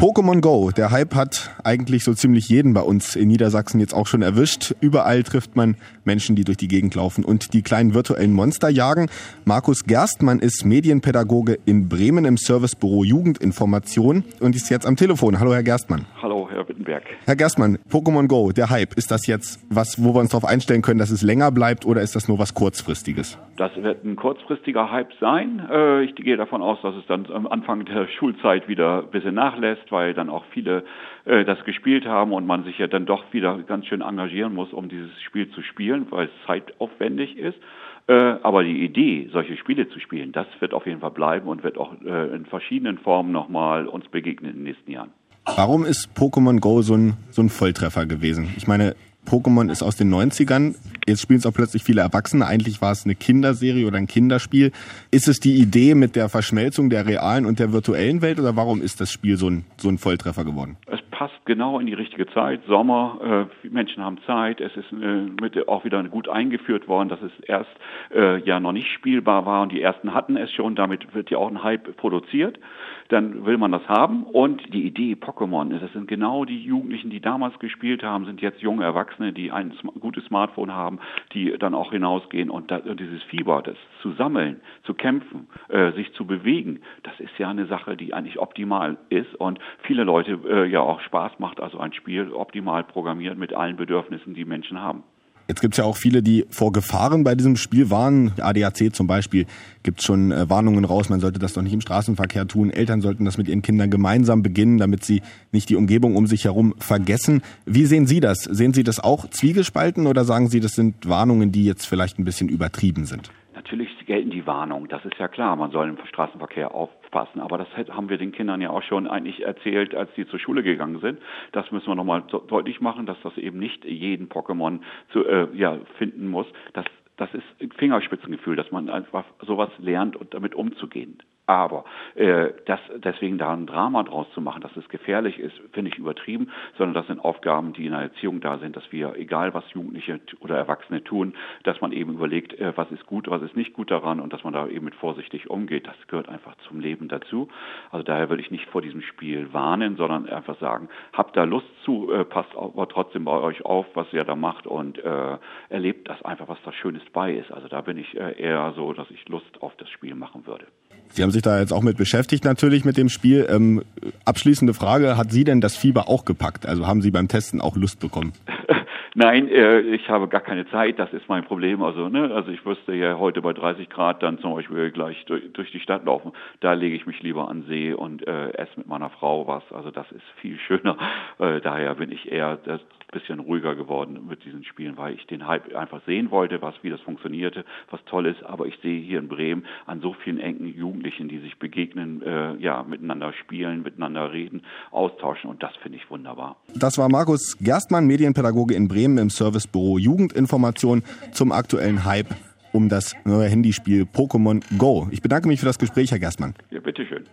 Pokémon Go, der Hype hat eigentlich so ziemlich jeden bei uns in Niedersachsen jetzt auch schon erwischt. Überall trifft man Menschen, die durch die Gegend laufen und die kleinen virtuellen Monster jagen. Markus Gerstmann ist Medienpädagoge in Bremen im Servicebüro Jugendinformation und ist jetzt am Telefon. Hallo, Herr Gerstmann. Hallo, Herr Wittenberg. Herr Gerstmann, Pokémon Go, der Hype, ist das jetzt was, wo wir uns darauf einstellen können, dass es länger bleibt oder ist das nur was Kurzfristiges? Das wird ein kurzfristiger Hype sein. Äh, ich gehe davon aus, dass es dann am Anfang der Schulzeit wieder ein bisschen nachlässt weil dann auch viele äh, das gespielt haben und man sich ja dann doch wieder ganz schön engagieren muss, um dieses Spiel zu spielen, weil es zeitaufwendig ist. Äh, aber die Idee, solche Spiele zu spielen, das wird auf jeden Fall bleiben und wird auch in verschiedenen Formen nochmal uns begegnen in den nächsten Jahren. Warum ist Pokémon Go so ein, so ein Volltreffer gewesen? Ich meine, Pokémon ist aus den 90ern. Jetzt spielen es auch plötzlich viele Erwachsene. Eigentlich war es eine Kinderserie oder ein Kinderspiel. Ist es die Idee mit der Verschmelzung der realen und der virtuellen Welt oder warum ist das Spiel so ein, so ein Volltreffer geworden? Passt genau in die richtige Zeit. Sommer, äh, Menschen haben Zeit. Es ist äh, mit auch wieder gut eingeführt worden, dass es erst äh, ja noch nicht spielbar war und die ersten hatten es schon. Damit wird ja auch ein Hype produziert. Dann will man das haben und die Idee Pokémon, das sind genau die Jugendlichen, die damals gespielt haben, sind jetzt junge Erwachsene, die ein gutes Smartphone haben, die dann auch hinausgehen und, da, und dieses Fieber, das zu sammeln, zu kämpfen, äh, sich zu bewegen, das ist ja eine Sache, die eigentlich optimal ist und viele Leute äh, ja auch Spaß macht, also ein Spiel optimal programmiert mit allen Bedürfnissen, die Menschen haben. Jetzt gibt es ja auch viele, die vor Gefahren bei diesem Spiel warnen. ADAC zum Beispiel gibt schon äh, Warnungen raus, man sollte das doch nicht im Straßenverkehr tun. Eltern sollten das mit ihren Kindern gemeinsam beginnen, damit sie nicht die Umgebung um sich herum vergessen. Wie sehen Sie das? Sehen Sie das auch zwiegespalten oder sagen Sie, das sind Warnungen, die jetzt vielleicht ein bisschen übertrieben sind? Natürlich gelten die Warnungen, das ist ja klar, man soll im Straßenverkehr aufpassen, aber das haben wir den Kindern ja auch schon eigentlich erzählt, als sie zur Schule gegangen sind. Das müssen wir nochmal deutlich machen, dass das eben nicht jeden Pokémon zu, äh, ja, finden muss. Das, das ist Fingerspitzengefühl, dass man einfach sowas lernt und damit umzugehen. Aber äh, das, deswegen da ein Drama draus zu machen, dass es gefährlich ist, finde ich übertrieben, sondern das sind Aufgaben, die in der Erziehung da sind, dass wir, egal was Jugendliche oder Erwachsene tun, dass man eben überlegt, äh, was ist gut, was ist nicht gut daran und dass man da eben mit vorsichtig umgeht. Das gehört einfach zum Leben dazu. Also daher würde ich nicht vor diesem Spiel warnen, sondern einfach sagen, habt da Lust zu, äh, passt aber trotzdem bei euch auf, was ihr da macht und äh, erlebt das einfach, was da Schönes bei ist. Also da bin ich äh, eher so, dass ich Lust auf das Spiel machen würde. Sie haben sich da jetzt auch mit beschäftigt natürlich mit dem Spiel. Ähm, abschließende Frage, hat Sie denn das Fieber auch gepackt? Also haben Sie beim Testen auch Lust bekommen? Nein, äh, ich habe gar keine Zeit, das ist mein Problem. Also, ne, also ich müsste ja heute bei 30 Grad dann zum Beispiel gleich durch, durch die Stadt laufen. Da lege ich mich lieber an See und äh, esse mit meiner Frau was. Also das ist viel schöner. Äh, daher bin ich eher das bisschen ruhiger geworden mit diesen Spielen, weil ich den Hype einfach sehen wollte, was wie das funktionierte, was toll ist. Aber ich sehe hier in Bremen an so vielen engen Jugendlichen, die sich begegnen, äh, ja, miteinander spielen, miteinander reden, austauschen und das finde ich wunderbar. Das war Markus Gerstmann, Medienpädagoge in Bremen. Bremen im Servicebüro Jugendinformation zum aktuellen Hype um das neue Handyspiel Pokémon Go. Ich bedanke mich für das Gespräch, Herr Gerstmann. Ja, bitteschön.